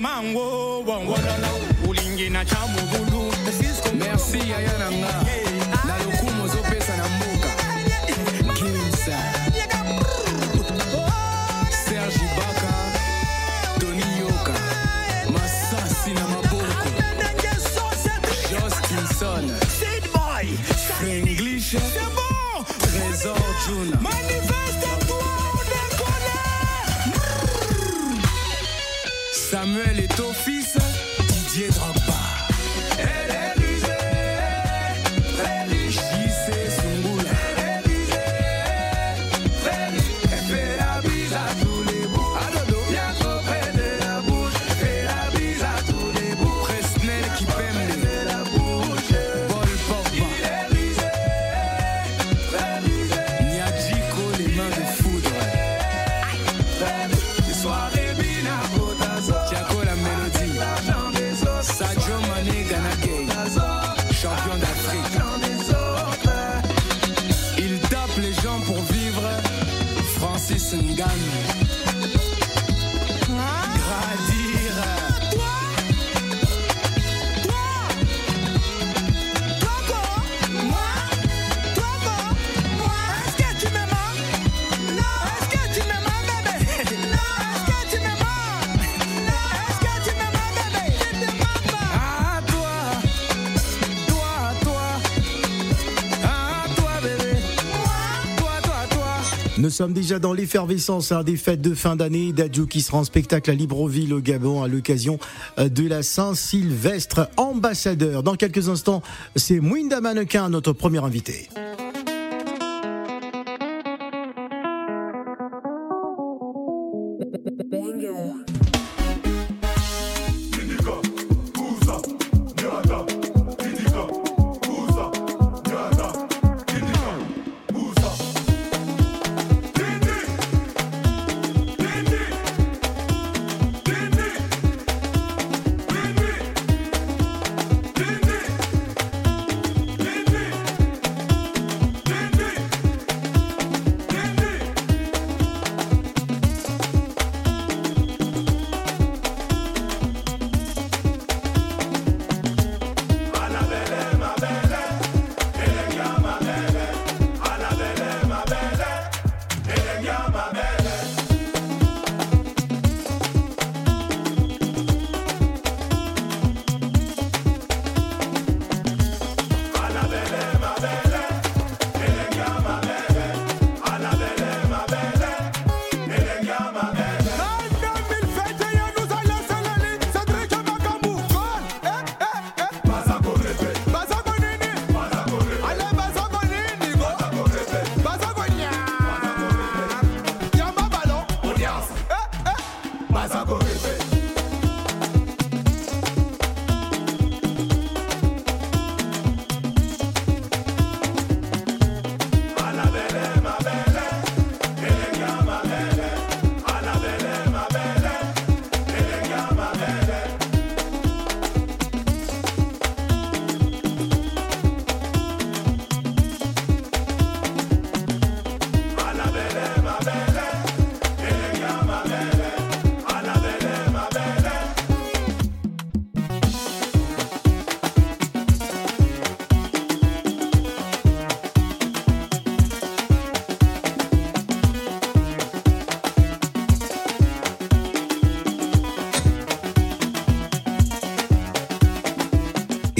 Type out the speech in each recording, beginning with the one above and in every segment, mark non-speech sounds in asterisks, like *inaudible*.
mamango wongololo ulingi na cha mobulu merci Ayana nga na lokumu ozopesa na mboka kinsa. Serge baka yoka masasi na maboko. Jos kinson. Franglish trésor juna. Manifeste really Listen, gun. Sommes déjà dans l'effervescence hein, des fêtes de fin d'année. Dadju qui sera en spectacle à Libreville au Gabon à l'occasion euh, de la Saint-Sylvestre. Ambassadeur. Dans quelques instants, c'est Mwinda Mannequin, notre premier invité.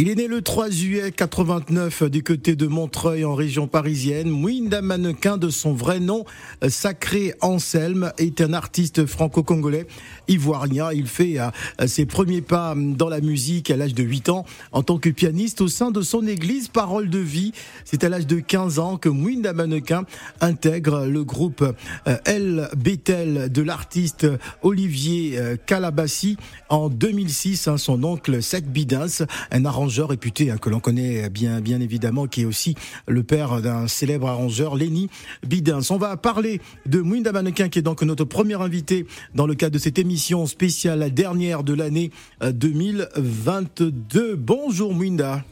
Il est né le 3 juillet 89 du côté de Montreuil en région parisienne. Mwinda Mannequin de son vrai nom, euh, Sacré Anselme, est un artiste franco-congolais ivoirien. Il fait euh, ses premiers pas dans la musique à l'âge de 8 ans en tant que pianiste au sein de son église Parole de Vie. C'est à l'âge de 15 ans que Mwinda Mannequin intègre le groupe euh, El Bethel de l'artiste Olivier Calabassi en 2006. hein, Son oncle Seth Bidens, un arrangeur réputé hein, que l'on connaît bien, bien évidemment, qui est aussi le père d'un célèbre arrangeur, Lenny Bidens. On va parler de Mwinda Mannequin, qui est donc notre premier invité dans le cadre de cette émission spéciale, la dernière de l'année euh, 2022. Bonjour Mwinda.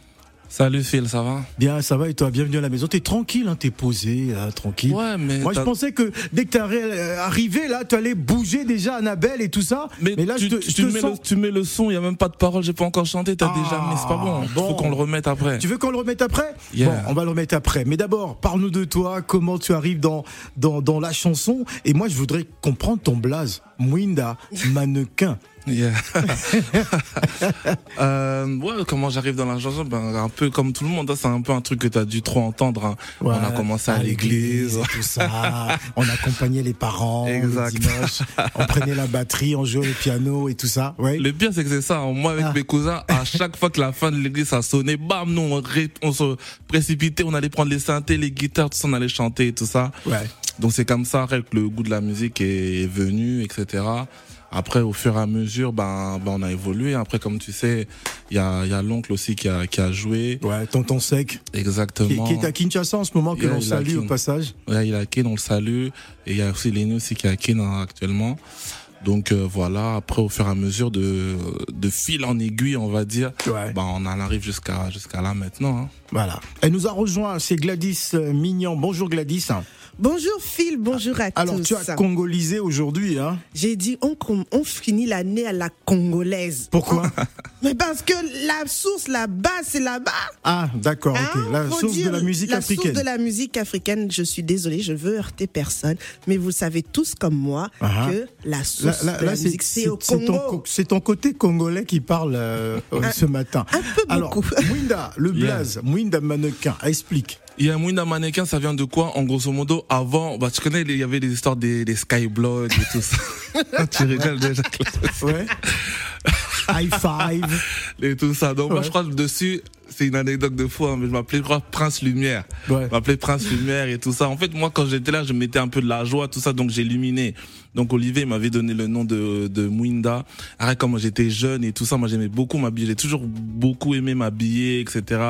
Salut Phil, ça va? Bien, ça va et toi? Bienvenue à la maison. T'es tranquille, hein, t'es posé, hein, tranquille. Ouais, mais. Moi, je pensais que dès que t'es euh, arrivé là, tu allais bouger déjà Annabelle et tout ça. Mais, là, tu, je te, tu je te mets sens. le, tu mets le son, il n'y a même pas de parole, j'ai pas encore chanté, t'as Ah, déjà mis, c'est pas bon. bon. Faut qu'on le remette après. Tu veux qu'on le remette après? Yeah. Bon, on va le remettre après. Mais d'abord, parle-nous de toi, comment tu arrives dans, dans, dans la chanson. Et moi, je voudrais comprendre ton blaze. Mwinda, mannequin. Yeah. *laughs* euh, ouais, comment j'arrive dans la chanson? Ben, Un peu comme tout le monde, hein, c'est un peu un truc que t'as dû trop entendre. hein. on a Ouais, commencé à, l'église. tout ça. on accompagnait les parents Exact. le dimanche. On prenait la batterie, on jouait au piano et tout ça. Ouais. Le pire, c'est que c'est ça. hein. Moi, avec Ah. mes cousins, à chaque fois que la fin de l'église, ça sonnait, bam, nous, on, se précipitait, on allait prendre les synthés, les guitares, tout ça, on allait chanter et tout ça. Ouais. Donc c'est comme ça que le goût de la musique est venu, etc. Après, au fur et à mesure, ben, ben on a évolué. Après, comme tu sais, il y a, il y a l'oncle aussi qui a, qui a joué. Ouais, tonton sec. Exactement. qui est à Kinshasa en ce moment, que l'on salue au Kin- passage. Ouais, il a Ken, on le salue. Et il y a aussi Lenny aussi qui est à Ken hein, actuellement. Donc euh, voilà, après au fur et à mesure de, de fil en aiguille, on va dire, Ouais. ben, on en arrive jusqu'à jusqu'à là maintenant. hein. Voilà. Elle nous a rejoint, c'est Gladys Mignon. Bonjour Gladys. Bonjour Phil, bonjour à Alors tous. tu as congolisé aujourd'hui, hein? J'ai dit on, on finit l'année à la congolaise. Pourquoi? Mais parce que la source, la base, c'est là-bas. Ah, d'accord, Hein, ok. La source de la musique la africaine. source de la musique africaine, je suis désolée, je veux heurter personne, mais vous savez tous comme moi Ah. que la source là, de la c'est musique, c'est au Congo. co- c'est ton côté congolais qui parle euh, *laughs* ce matin. un peu Alors, beaucoup. *laughs* Mwinda, le Yeah. blaze, Mwinda mannequin, explique. Il y a Mouina Mannequin, ça vient de quoi En grosso modo, avant, bah, tu connais, il y avait des histoires des, des skyblogs et tout ça. *laughs* tu rigoles déjà. Ouais. High five. Et tout ça. Donc moi, je crois que dessus, c'est une anecdote de fou, hein, mais je m'appelais, je crois, Prince Lumière. Ouais. Je m'appelais Prince Lumière et tout ça. En fait, moi, quand j'étais là, je mettais un peu de la joie, tout ça, donc j'illuminais. Donc Olivier m'avait donné le nom de, de Mwinda. Après, quand moi j'étais jeune et tout ça, moi j'aimais beaucoup m'habiller. J'ai toujours beaucoup aimé m'habiller, etc.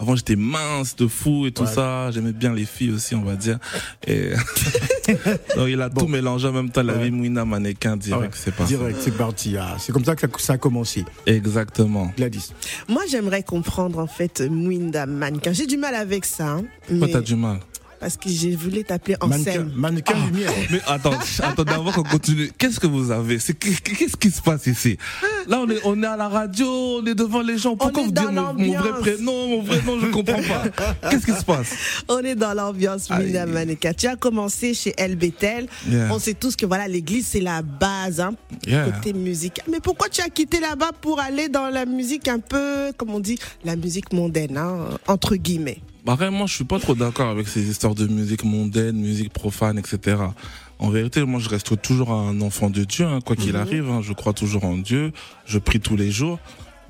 Avant, j'étais mince de fou et tout Ouais. ça. J'aimais bien les filles aussi, on va dire. Et *laughs* donc il a tout mélangé en même temps. La Ouais. vie Mwinda mannequin direct, Ouais. c'est parti. Direct, c'est parti. Ah, c'est comme ça que ça a commencé. Exactement. Gladys. Moi, j'aimerais comprendre en fait Mwinda mannequin. J'ai du mal avec ça, hein, Pourquoi mais t'as du mal? Parce que j'ai voulu t'appeler Anselme. mannequin Ah. lumière. *laughs* Mais attends, attends d'abord qu'on continue. Qu'est-ce que vous avez? C'est qu'est-ce qui se passe ici? Là, on est, on est à la radio, on est devant les gens. Pourquoi vous dites mon, mon vrai prénom, mon vrai nom Je comprends pas. *laughs* Qu'est-ce qui se passe? On est dans l'ambiance Aïe. mannequin. Tu as commencé chez El Bethel. Yeah. On sait tous que voilà, l'église c'est la base, hein, Yeah. côté musique. Mais pourquoi tu as quitté là-bas pour aller dans la musique un peu, comme on dit, la musique mondaine, hein, entre guillemets? Bah, vraiment, je suis pas trop d'accord avec ces histoires de musique mondaine, musique profane, etc. En vérité, moi, je reste toujours un enfant de Dieu, hein, quoi qu'il arrive. hein. je crois toujours en Dieu. Je prie tous les jours.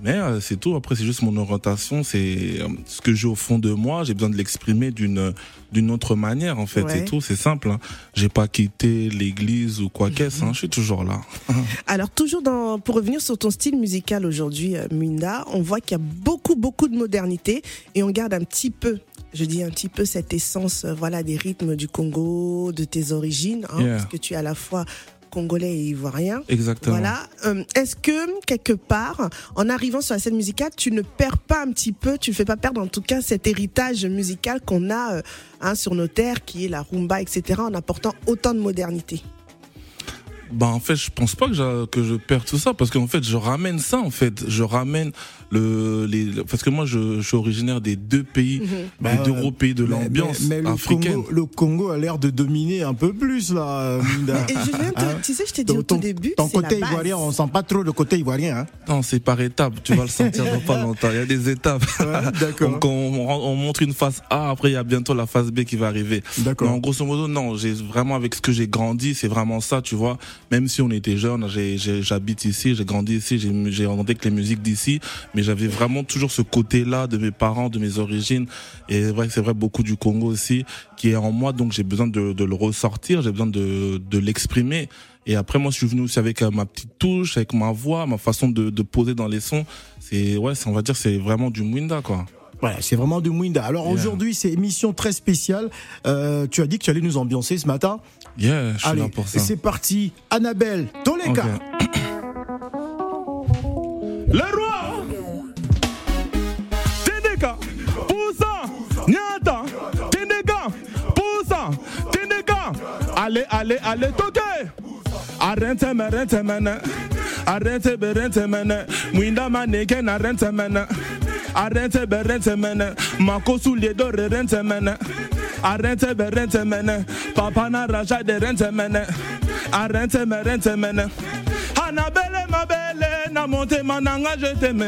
Mais euh, c'est tout. Après, c'est juste mon orientation. C'est euh, ce que j'ai au fond de moi. J'ai besoin de l'exprimer d'une d'une autre manière, en fait. Ouais. C'est tout. C'est simple. Hein. J'ai pas quitté l'église ou quoi qu'est-ce. hein. Je suis toujours là. *laughs* Alors toujours dans, pour revenir sur ton style musical aujourd'hui, euh, Mwinda, on voit qu'il y a beaucoup beaucoup de modernité et on garde un petit peu. Je dis un petit peu cette essence, voilà, des rythmes du Congo, de tes origines, hein, Yeah. parce que tu es à la fois congolais et ivoirien. Exactement. Voilà. Euh, Est-ce que quelque part, en arrivant sur la scène musicale, tu ne perds pas un petit peu, tu ne fais pas perdre en tout cas cet héritage musical qu'on a euh, hein, sur nos terres, qui est la rumba, etc., en apportant autant de modernité? Bah en fait, je pense pas que, j'a- que je perds tout ça parce qu'en fait, je ramène ça en fait, je ramène le les parce que moi je, je suis originaire des deux pays, Bah, des deux euh, gros pays de l'ambiance mais, mais le africaine. Congo, le Congo a l'air de dominer un peu plus là, Mwinda. Et je viens te, Hein tu sais, je t'ai dit Ton- au tout début, Ton la côté base. ivoirien, on sent pas trop le côté ivoirien. Hein Non, c'est par étapes, tu vas le sentir dans pas longtemps. Il y a des étapes. Ouais, d'accord. Donc *laughs* on, on- on montre une phase A, après il y a bientôt la phase B qui va arriver. D'accord. Mais en grosso modo, non, j'ai vraiment avec ce que j'ai grandi, c'est vraiment ça, tu vois. Même si on était jeune, j'habite ici, j'ai grandi ici, j'ai entendu que les musiques d'ici, mais j'avais vraiment toujours ce côté-là de mes parents, de mes origines. Et c'est vrai vrai beaucoup du Congo aussi qui est en moi, donc j'ai besoin de, de le ressortir, j'ai besoin de, de l'exprimer. Et après, moi, je suis venu aussi avec euh, ma petite touche, avec ma voix, ma façon de, de poser dans les sons. C'est, ouais, on va dire, c'est vraiment du Mwinda, quoi. Voilà, c'est vraiment du Mwinda. Alors aujourd'hui, c'est émission très spéciale. Euh, tu as dit que tu allais nous ambiancer ce matin. Yeah, je suis Allez, là pour ça. C'est parti, Annabelle, dans Le roi. TDK Poussa. Nyata. TDK Poussa. TDK Allez, allez, allez, toquez Arrête, arrête, arrête, arrête, arrête, arrête, Mwinda maneke arrête, arrête, arrête, arrête, arrête, Mako sous les dos, arrête, arrête, arrête, arrête, arrête, Papa na raja de arrête, arrête, arrête, arrête, arrête. Annabelle, ma belle, na monte mananga, je t'aime.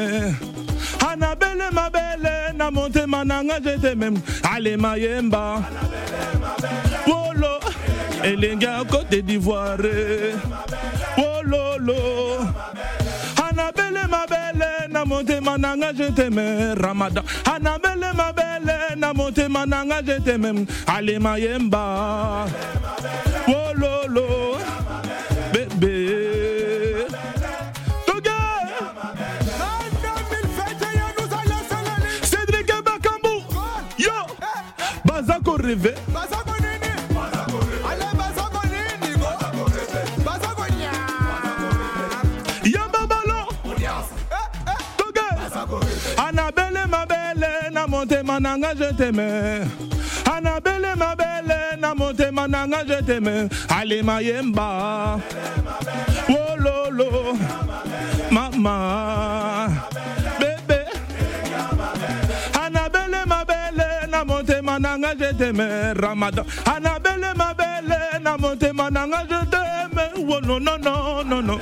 Annabelle, ma belle, na monte mananga, je t'aime. Allez, mayemba. Polo, elenge ya côte d'ivoire. Wololo anabele mabele na motema nanga jeteme ramadan. Anabele mabele na motema nanga jeteme alema yemba wololo bebe baza koreve motema nanga je t'aime anabele mabele na motema nanga je t'aime ale mayemba. Wololo. Mama. Bebe. Anabele mabele na motema nanga je t'aime ramadan. Anabele mabele na motema nanga je t'aime wolo no no no no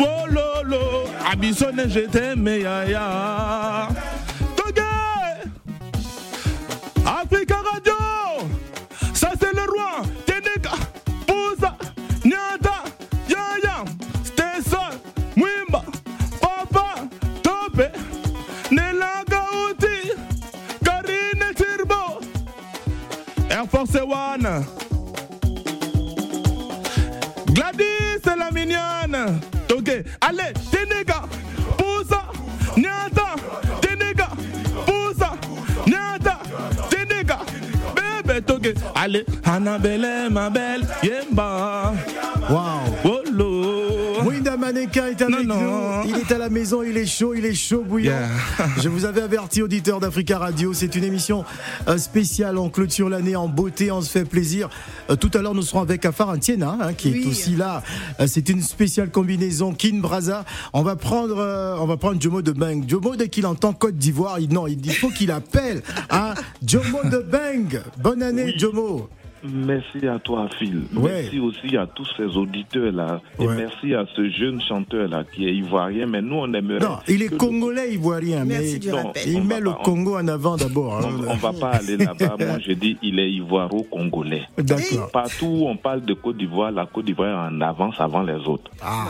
wololo. Abisone je t'aime yaya allez, Annabelle, ma belle, Yemba, Waouh. Wolo. Est avec Non, non. nous. Il est à la maison, il est chaud, il est chaud bouillant. Yeah. Je vous avais averti, auditeurs d'Africa Radio, c'est une émission euh, spéciale. On clôture l'année en beauté, on se fait plaisir. Euh, tout à l'heure, nous serons avec Afar Antiena, hein, qui est aussi là. Euh, c'est une spéciale combinaison Kin Braza. On va prendre, euh, on va prendre Jomo de Bang. Jomo, dès qu'il entend Côte d'Ivoire, il, non, il il faut qu'il appelle. Hein, Jomo de Bang. Bonne année, Oui. Jomo. Merci à toi, Phil. Ouais. Merci aussi à tous ces auditeurs-là. Et Ouais. merci à ce jeune chanteur-là qui est ivoirien. Mais nous, on aimerait. Non, il est congolais ivoirien, Merci mais du Non, rappel. il met le pas- on- Congo en avant d'abord. hein. On, on va pas aller là-bas. *laughs* Moi, je dis, il est ivoiro-congolais. D'accord. Partout où on parle de Côte d'Ivoire, la Côte d'Ivoire est en avance avant les autres. Ah.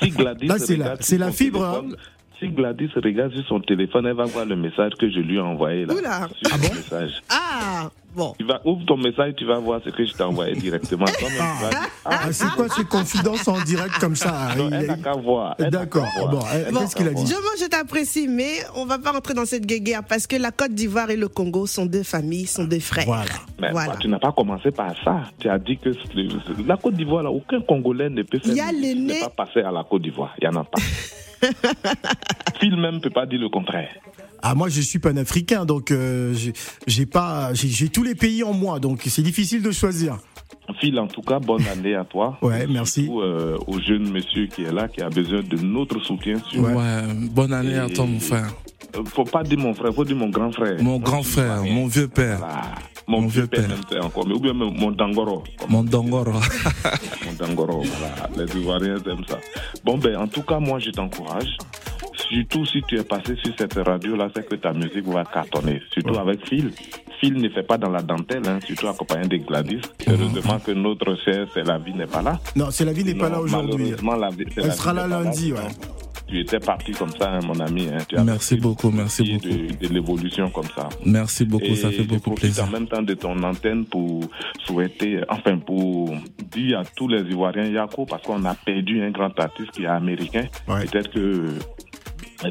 Si Gladys c'est la- fibre, téléphone, Si Gladys regarde sur son téléphone, elle va voir le message que je lui ai envoyé là. Oula. Sur son message. Ah, bon. Tu vas ouvre ton message, tu vas voir ce que je t'ai envoyé directement. Ah, Ah, c'est quoi ces confidences en direct comme ça? Non, Il- elle n'a qu'à voir. D'accord. Bon, qu'est-ce qu'il a dit? Je, t'apprécie, mais on va pas rentrer dans cette guéguerre parce que la Côte d'Ivoire et le Congo sont deux familles, sont deux frères. Voilà. Mais Voilà. bah, tu n'as pas commencé par ça. Tu as dit que la Côte d'Ivoire, là, aucun Congolais ne peut faire Il y a l'aîné- ne pas passer à la Côte d'Ivoire. Il n'y en a pas. *laughs* *laughs* Phil même ne peut pas dire le contraire. Ah, moi, je suis panafricain, donc euh, j'ai- pas, j'ai tous les pays en moi, donc c'est difficile de choisir. Phil, en tout cas, bonne année à toi. Ouais, merci. Surtout, euh, au jeune monsieur qui est là, qui a besoin de notre soutien. Sur... Ouais. bonne année à toi, mon frère. Faut pas dire mon frère, faut dire mon grand frère. Mon grand frère, mon vieux père, Voilà. Mon, Mon vieux père, père. encore, mais ou bien même mon dangoro. mon dongoro. *laughs* Mon dangoro, voilà. Les Ivoiriens aiment ça. Bon, ben, en tout cas, moi, je t'encourage. Surtout si tu es passé sur cette radio-là, c'est que ta musique va cartonner. Surtout avec Phil. Phil ne fait pas dans la dentelle, hein, surtout accompagné de Gladys. Heureusement que notre chère, c'est la vie n'est pas là. Non, c'est la vie n'est pas là aujourd'hui. Malheureusement, la vie, Elle la sera vie là lundi, ouais. Tu étais parti comme ça, hein, mon ami. hein. Tu as Merci beaucoup, merci de, beaucoup. de l'évolution comme ça. Merci beaucoup, ça fait je beaucoup profite plaisir. en même temps de ton antenne pour souhaiter, enfin pour dire à tous les Ivoiriens Yako, parce qu'on a perdu un grand artiste qui est américain. Ouais. Peut-être que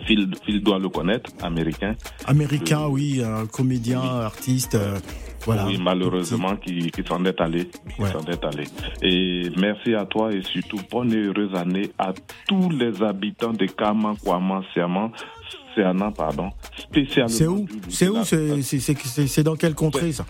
Phil, Phil doit le connaître, américain. Américain, oui, un comédien, artiste, euh, voilà. Oui, malheureusement, qui, qui s'en est allé. Qui Ouais. s'en est allé. Et merci à toi et surtout bonne et heureuse année à tous les habitants de Kama, Kwama, Siaman. Océana, pardon. C'est où? du- C'est où? C'est- dans quelle contrée ça?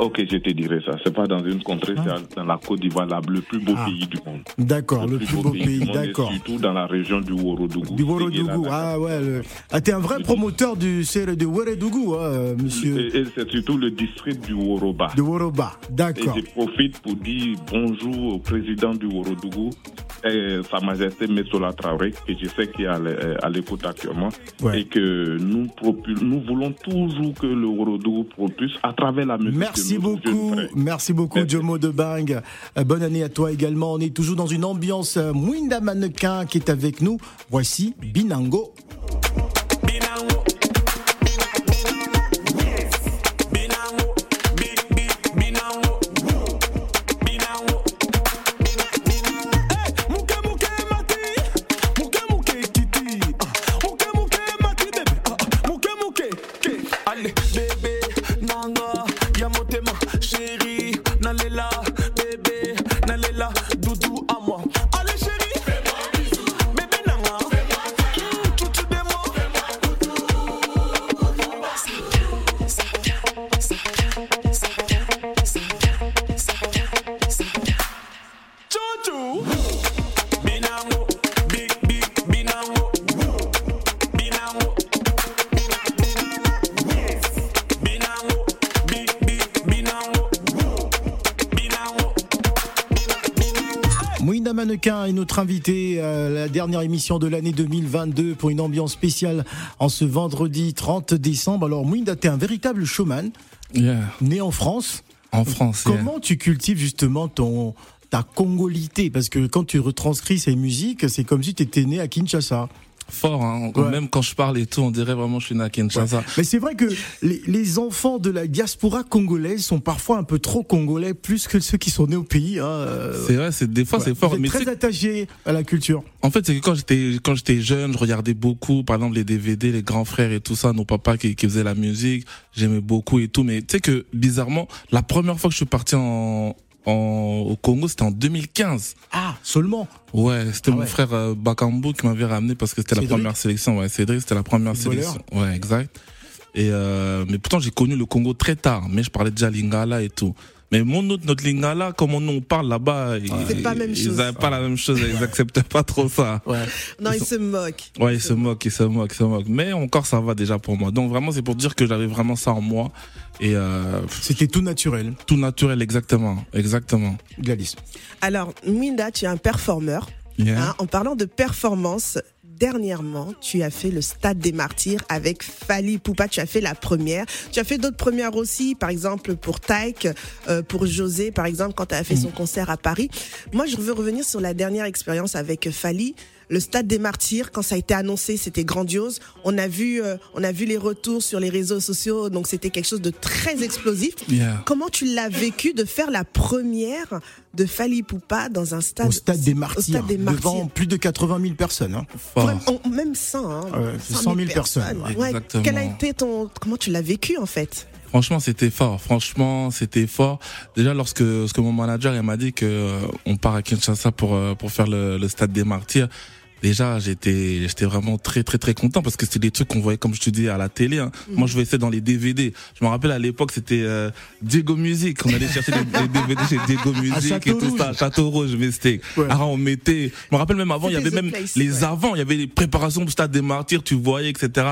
Ok, je te dirai ça. C'est pas dans une contrée, c'est dans la Côte d'Ivoire, le plus beau Ah. pays du monde. D'accord, le plus beau pays, du et d'accord. Surtout dans la région du Worodougou. Du Worodougou, ah ouais. le- Ah, t'es un vrai promoteur du de Worodougou, hein, monsieur. Et, et c'est surtout le district du Woroba. De Woroba, Et d'accord. je profite pour dire bonjour au président du Worodougou, Sa Majesté Messola Traoré, que je sais qu'il est à l'é- à l'écoute actuellement, Ouais. et que nous, voulons toujours que le Worodougou propulse à travers la musique. Merci beaucoup, merci beaucoup Merci. Jomo de Bang. Euh, bonne année à toi également. On est toujours dans une ambiance euh, Mwinda Mannequin qui est avec nous. Voici. Binango. Mwinda Mannequin est notre invité à la dernière émission de l'année 2022 pour une ambiance spéciale en ce vendredi 30 décembre. Alors Mwinda, t'es un véritable showman, Yeah. né en France. En France. yeah. Comment tu cultives justement ton ta congolité? Parce que quand tu retranscris ces musiques, c'est comme si tu étais né à Kinshasa. Fort, hein. Ouais. Même quand je parle et tout, on dirait vraiment que je suis à Kinshasa. Mais c'est vrai que les, les enfants de la diaspora congolaise sont parfois un peu trop congolais, plus que ceux qui sont nés au pays. hein, euh, C'est vrai, c'est des fois ouais. c'est fort. Mais très attaché à la culture. en fait, c'est que quand j'étais quand j'étais jeune, je regardais beaucoup, par exemple les DVD, les grands frères et tout ça, nos papas qui, qui faisaient la musique, j'aimais beaucoup et tout. Mais tu sais que bizarrement, la première fois que je suis parti en, en au Congo, c'était en 2015. Ah, seulement. Ouais, c'était Ah mon ouais. frère euh, Bakambu qui m'avait ramené parce que c'était la première sélection. Ouais, Cédric, c'était la première sélection. Ouais, exact. Et euh, mais pourtant j'ai connu le Congo très tard, mais je parlais déjà lingala et tout. Mais mon autre, notre lingala, comme on, on parle là-bas, ils- C'est pas la même ils chose. avaient pas la même chose, ils acceptaient pas trop ça. Ouais. Non, il se moque. Ouais, ils se moquent, ils se moquent, ils se moquent. Mais encore, ça va déjà pour moi. Donc vraiment, c'est pour dire que j'avais vraiment ça en moi. Et euh, C'était tout naturel, tout naturel, exactement. Exactement. Gladys. Alors, Minda, tu es un performeur. Yeah. Hein, en parlant de performance, dernièrement, tu as fait le Stade des Martyrs avec Fali Poupa. Tu as fait la première. Tu as fait d'autres premières aussi, par exemple pour Taïk, euh, pour José, par exemple, quand tu as fait son concert à Paris. Moi, je veux revenir sur la dernière expérience avec Fali. Le Stade des Martyrs, quand ça a été annoncé, c'était grandiose. On a vu, euh, on a vu les retours sur les réseaux sociaux, donc c'était quelque chose de très explosif. Yeah. Comment tu l'as vécu de faire la première de Fali Poupa dans un stade Au stade des au Martyrs, stade des Martyrs. devant plus de 80 000 personnes. hein. Vraiment, on- même 100, hein. Ouais, c'est 100 000 personnes, Ouais. Quel a été ton, comment tu l'as vécu en fait? Franchement, c'était fort. Franchement, c'était fort. Déjà, lorsque, lorsque mon manager il m'a dit que euh, on part à Kinshasa pour euh, pour faire le, le stade des Martyrs, déjà j'étais j'étais vraiment très très très content parce que c'était des trucs qu'on voyait comme je te dis à la télé. hein. Moi, je voyais ça dans les DVD. Je me rappelle à l'époque, c'était euh, Diego Music. On allait chercher les, les DVD chez Diego *laughs* Music et tout Rouge. ça, Château Rouge, c'était. Ouais. Ah, on mettait. Je me rappelle même avant, il y avait même Place, les ouais. avant, il y avait les préparations au stade des Martyrs, tu voyais, etc.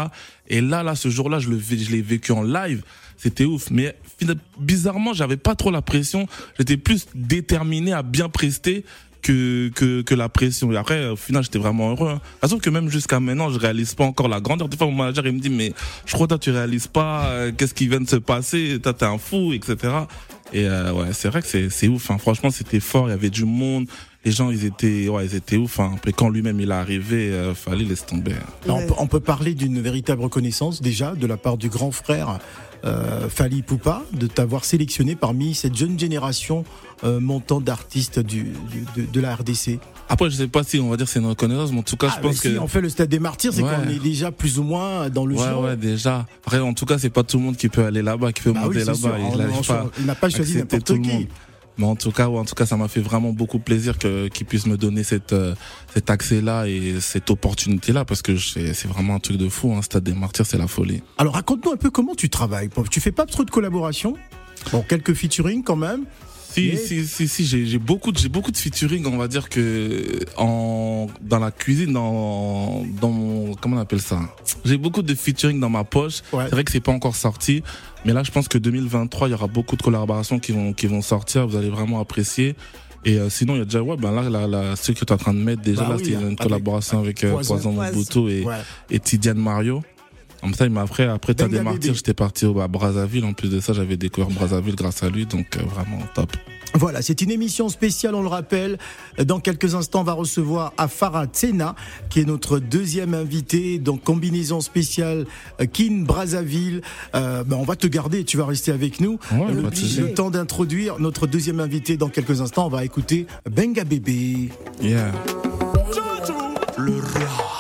Et là, là, ce jour-là, je le je l'ai vécu en live. C'était ouf. Mais bizarrement, j'avais pas trop la pression. J'étais plus déterminé à bien prester que, que, que la pression. Et après, au final, j'étais vraiment heureux. Hein. Toute façon, que même jusqu'à maintenant, je réalise pas encore la grandeur. Des fois, mon manager, il me dit, mais je crois toi, tu réalises pas, euh, qu'est-ce qui vient de se passer, toi, t'es un fou, etc. Et euh, ouais, c'est vrai que c'est, c'est ouf. Hein. Franchement, c'était fort. Il y avait du monde. Les gens, ils étaient, ouais, ils étaient ouf. Hein. Puis quand lui-même il est arrivé, euh, fallait laisser tomber. Ouais. on, peut, parler d'une véritable reconnaissance déjà de la part du grand frère euh, Fali Poupa de t'avoir sélectionné parmi cette jeune génération euh, montant d'artistes du, du- de la RDC. Après, je sais pas si on va dire c'est une reconnaissance, mais en tout cas, Ah, je pense mais que. si on fait le stade des martyrs, c'est Ouais. qu'on est déjà plus ou moins dans le Ouais, genre. ouais, déjà. Après, en tout cas, c'est pas tout le monde qui peut aller là-bas, qui peut Bah monter là-bas. Il pas n'a pas choisi n'importe tout le qui. monde. Mais en tout cas, ouais, en tout cas, ça m'a fait vraiment beaucoup plaisir que qu'ils puissent me donner cette euh, cet accès-là et cette opportunité-là parce que c'est c'est vraiment un truc de fou. Hein. Stade des Martyrs, c'est la folie. Alors raconte-nous un peu comment tu travailles. Tu fais pas trop de collaborations Bon, quelques featuring quand même. Si, si, si, si, j'ai j'ai beaucoup, de- j'ai beaucoup de featuring, on va dire que en dans la cuisine, dans dans mon comment on appelle ça? J'ai beaucoup de featuring dans ma poche. Ouais. C'est vrai que c'est pas encore sorti, mais là, je pense que 2023, il y aura beaucoup de collaborations qui vont qui vont sortir. Vous allez vraiment apprécier. Et euh, sinon, il y a déjà ouais, ben là, là, là, ce que tu es en train de mettre déjà Bah là, oui, c'est une avec- collaboration avec, euh, Poison. Poison Poison. Mobutu et Ouais. et Tidiane Mario. Comme ça, il m'a après, après t'as des martyrs, j'étais parti au à Brazzaville. En plus de ça, j'avais découvert Brazzaville grâce à lui, donc euh, vraiment top. Voilà, c'est une émission spéciale, on le rappelle. Dans quelques instants, on va recevoir Afara Tsena, qui est notre deuxième invité. Donc, combinaison spéciale euh, Kin Brazzaville. Euh, ben, on va te garder, tu vas rester avec nous. Ouais, le, le temps d'introduire notre deuxième invité dans quelques instants. On va écouter Benga Bébé. Yeah. Le roi.